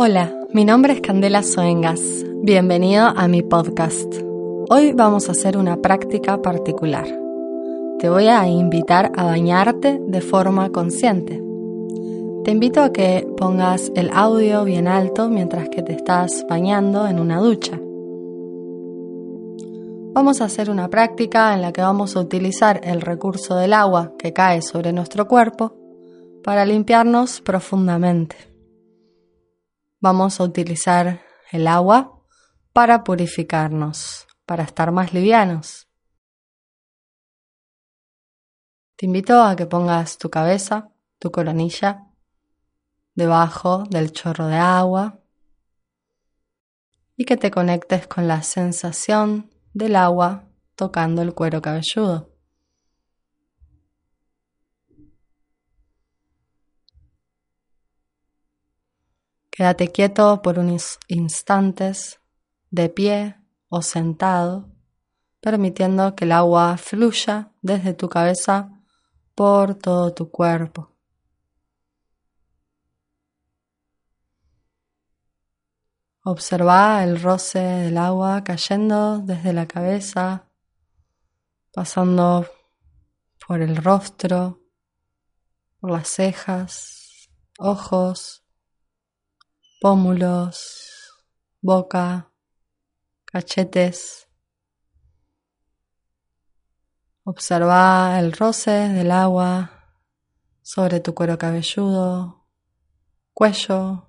Hola, mi nombre es Candela Soengas. Bienvenido a mi podcast. Hoy vamos a hacer una práctica particular. Te voy a invitar a bañarte de forma consciente. Te invito a que pongas el audio bien alto mientras que te estás bañando en una ducha. Vamos a hacer una práctica en la que vamos a utilizar el recurso del agua que cae sobre nuestro cuerpo para limpiarnos profundamente. Vamos a utilizar el agua para purificarnos, para estar más livianos. Te invito a que pongas tu cabeza, tu coronilla, debajo del chorro de agua y que te conectes con la sensación del agua tocando el cuero cabelludo. Quédate quieto por unos instantes, de pie o sentado, permitiendo que el agua fluya desde tu cabeza por todo tu cuerpo. Observa el roce del agua cayendo desde la cabeza, pasando por el rostro, por las cejas, ojos, pómulos, boca, cachetes. Observa el roce del agua sobre tu cuero cabelludo, cuello,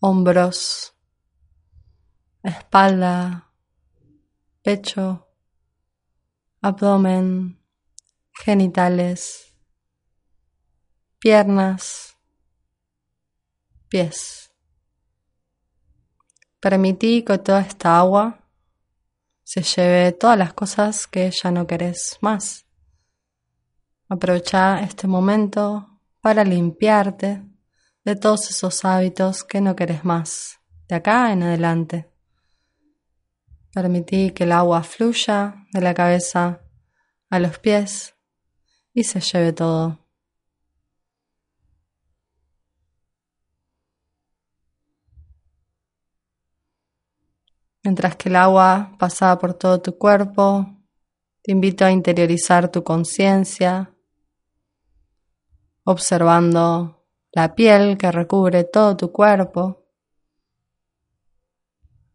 hombros, espalda, pecho, abdomen, genitales, piernas, pies. Permití que toda esta agua se lleve todas las cosas que ya no querés más. Aprovecha este momento para limpiarte de todos esos hábitos que no querés más, de acá en adelante. Permití que el agua fluya de la cabeza a los pies y se lleve todo. Mientras que el agua pasa por todo tu cuerpo, te invito a interiorizar tu conciencia, observando la piel que recubre todo tu cuerpo,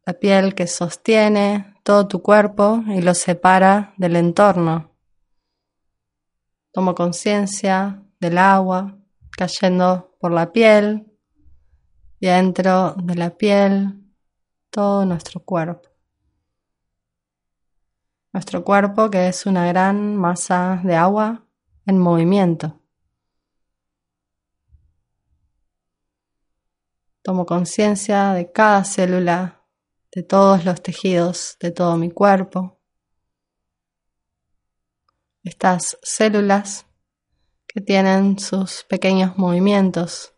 la piel que sostiene todo tu cuerpo y lo separa del entorno. Tomo conciencia del agua cayendo por la piel y adentro de la piel todo nuestro cuerpo. Nuestro cuerpo que es una gran masa de agua en movimiento. Tomo conciencia de cada célula, de todos los tejidos, de todo mi cuerpo. Estas células que tienen sus pequeños movimientos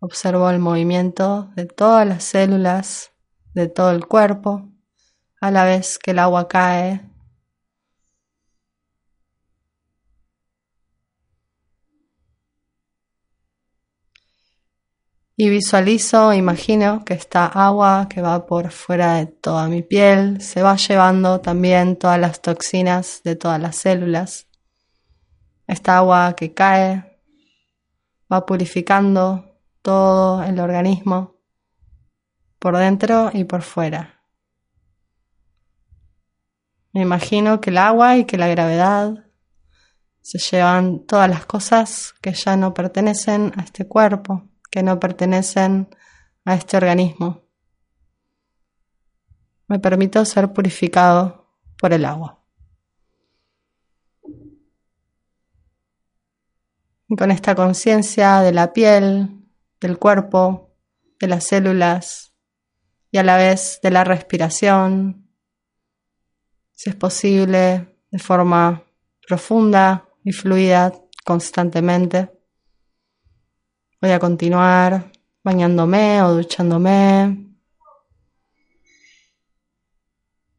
Observo el movimiento de todas las células de todo el cuerpo a la vez que el agua cae. Y visualizo, imagino que esta agua que va por fuera de toda mi piel se va llevando también todas las toxinas de todas las células. Esta agua que cae va purificando todo el organismo, por dentro y por fuera. Me imagino que el agua y que la gravedad se llevan todas las cosas que ya no pertenecen a este cuerpo, que no pertenecen a este organismo. Me permito ser purificado por el agua. Y con esta conciencia de la piel, del cuerpo, de las células y a la vez de la respiración, si es posible, de forma profunda y fluida constantemente. Voy a continuar bañándome o duchándome,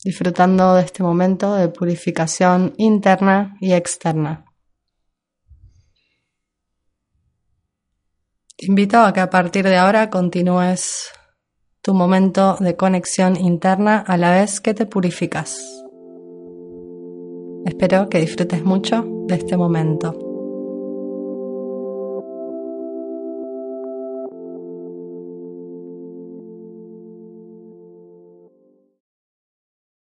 disfrutando de este momento de purificación interna y externa. Invito a que a partir de ahora continúes tu momento de conexión interna a la vez que te purificas. Espero que disfrutes mucho de este momento.